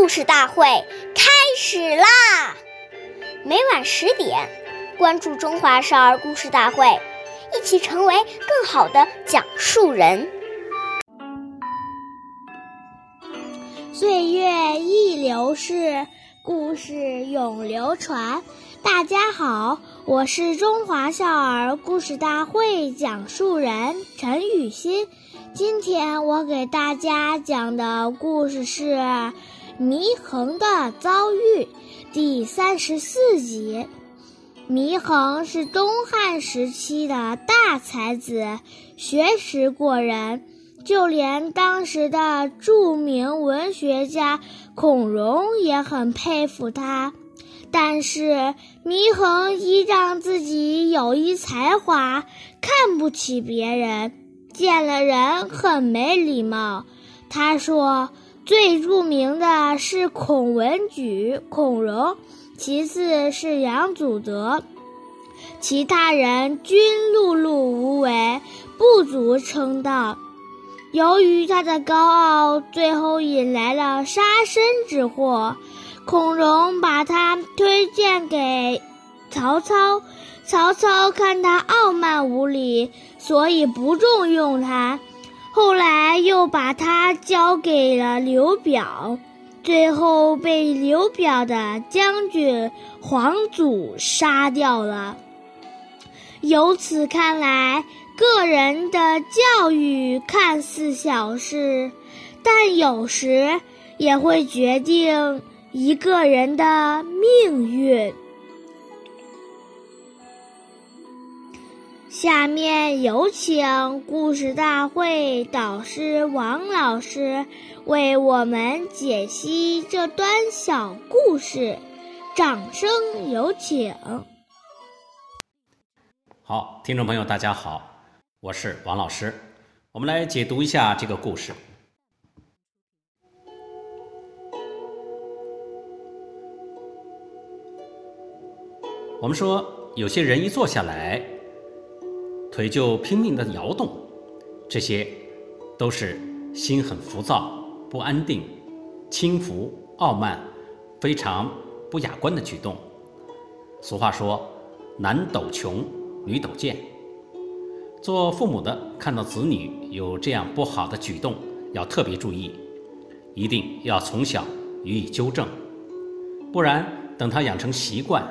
故事大会开始啦！每晚十点，关注《中华少儿故事大会》，一起成为更好的讲述人。岁月易流逝，故事永流传。大家好，我是中华少儿故事大会讲述人陈雨欣。今天我给大家讲的故事是《祢衡的遭遇》第三十四集。祢衡是东汉时期的大才子，学识过人，就连当时的著名文学家孔融也很佩服他。但是祢衡依仗自己有一才华，看不起别人。见了人很没礼貌。他说：“最著名的是孔文举、孔融，其次是杨祖德，其他人均碌碌无为，不足称道。”由于他的高傲，最后引来了杀身之祸。孔融把他推荐给曹操。曹操看他傲慢无礼，所以不重用他。后来又把他交给了刘表，最后被刘表的将军黄祖杀掉了。由此看来，个人的教育看似小事，但有时也会决定一个人的命运。下面有请故事大会导师王老师为我们解析这段小故事，掌声有请。好，听众朋友，大家好，我是王老师，我们来解读一下这个故事。我们说，有些人一坐下来。腿就拼命的摇动，这些都是心很浮躁、不安定、轻浮、傲慢、非常不雅观的举动。俗话说：“男抖穷，女抖贱。”做父母的看到子女有这样不好的举动，要特别注意，一定要从小予以纠正，不然等他养成习惯，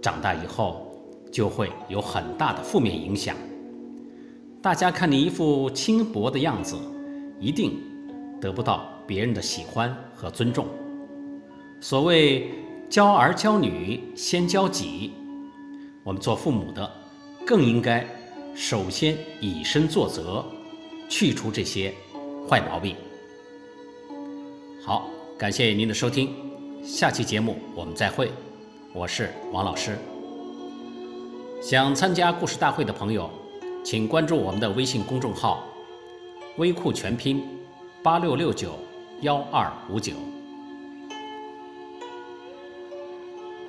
长大以后就会有很大的负面影响。大家看你一副轻薄的样子，一定得不到别人的喜欢和尊重。所谓教儿教女先教己，我们做父母的更应该首先以身作则，去除这些坏毛病。好，感谢您的收听，下期节目我们再会，我是王老师。想参加故事大会的朋友。请关注我们的微信公众号“微库全拼八六六九幺二五九”。